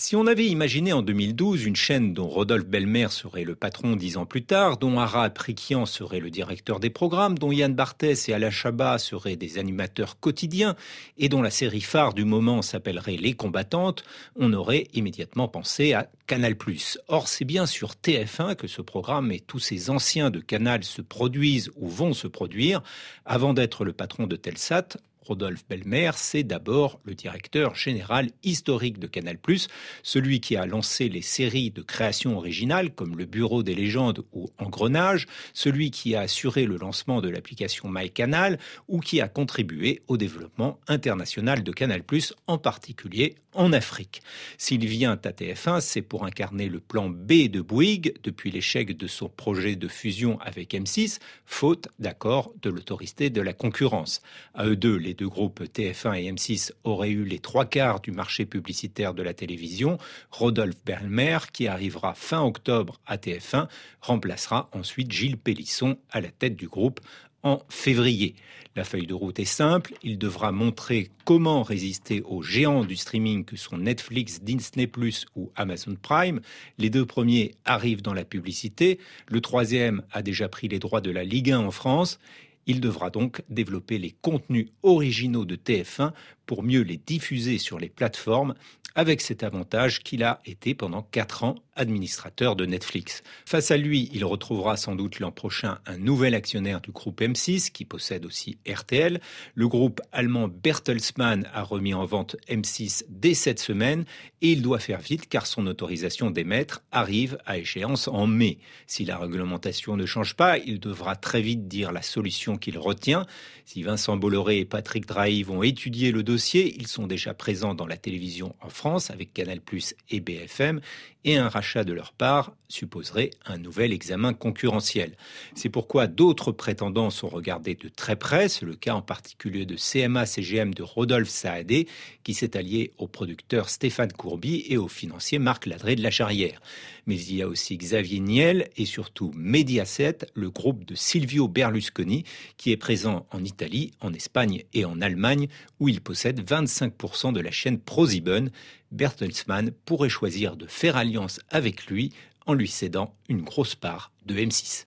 Si on avait imaginé en 2012 une chaîne dont Rodolphe Belmer serait le patron dix ans plus tard, dont Arad Prikian serait le directeur des programmes, dont Yann Barthès et Alain Chabat seraient des animateurs quotidiens, et dont la série phare du moment s'appellerait Les combattantes, on aurait immédiatement pensé à Canal+. Or, c'est bien sur TF1 que ce programme et tous ces anciens de Canal se produisent ou vont se produire. Avant d'être le patron de Telsat, Rodolphe Belmer, c'est d'abord le directeur général historique de Canal+, celui qui a lancé les séries de création originale comme Le Bureau des légendes ou Engrenage, celui qui a assuré le lancement de l'application MyCanal ou qui a contribué au développement international de Canal+, en particulier en Afrique. S'il vient à TF1, c'est pour incarner le plan B de Bouygues depuis l'échec de son projet de fusion avec M6, faute d'accord de l'autorité de la concurrence. À eux deux, les deux groupes TF1 et M6 auraient eu les trois quarts du marché publicitaire de la télévision. Rodolphe Belmer, qui arrivera fin octobre à TF1, remplacera ensuite Gilles Pélisson à la tête du groupe en février. La feuille de route est simple, il devra montrer comment résister aux géants du streaming que sont Netflix, Disney ⁇ ou Amazon Prime. Les deux premiers arrivent dans la publicité, le troisième a déjà pris les droits de la Ligue 1 en France. Il devra donc développer les contenus originaux de TF1 pour mieux les diffuser sur les plateformes, avec cet avantage qu'il a été pendant quatre ans administrateur de Netflix. Face à lui, il retrouvera sans doute l'an prochain un nouvel actionnaire du groupe M6 qui possède aussi RTL. Le groupe allemand Bertelsmann a remis en vente M6 dès cette semaine et il doit faire vite car son autorisation d'émettre arrive à échéance en mai. Si la réglementation ne change pas, il devra très vite dire la solution qu'il retient. Si Vincent Bolloré et Patrick Drahi vont étudier le dossier, ils sont déjà présents dans la télévision en France avec Canal+ et BFM et un rachat de leur part supposerait un nouvel examen concurrentiel. C'est pourquoi d'autres prétendants sont regardés de très près, c'est le cas en particulier de CMA-CGM de Rodolphe Saadé qui s'est allié au producteur Stéphane Courby et au financier Marc Ladré de la Charrière. Mais il y a aussi Xavier Niel et surtout Mediaset, le groupe de Silvio Berlusconi qui est présent en Italie, en Espagne et en Allemagne où il possède 25% de la chaîne ProSieben. Bertelsmann pourrait choisir de faire alliance avec lui en lui cédant une grosse part de M6.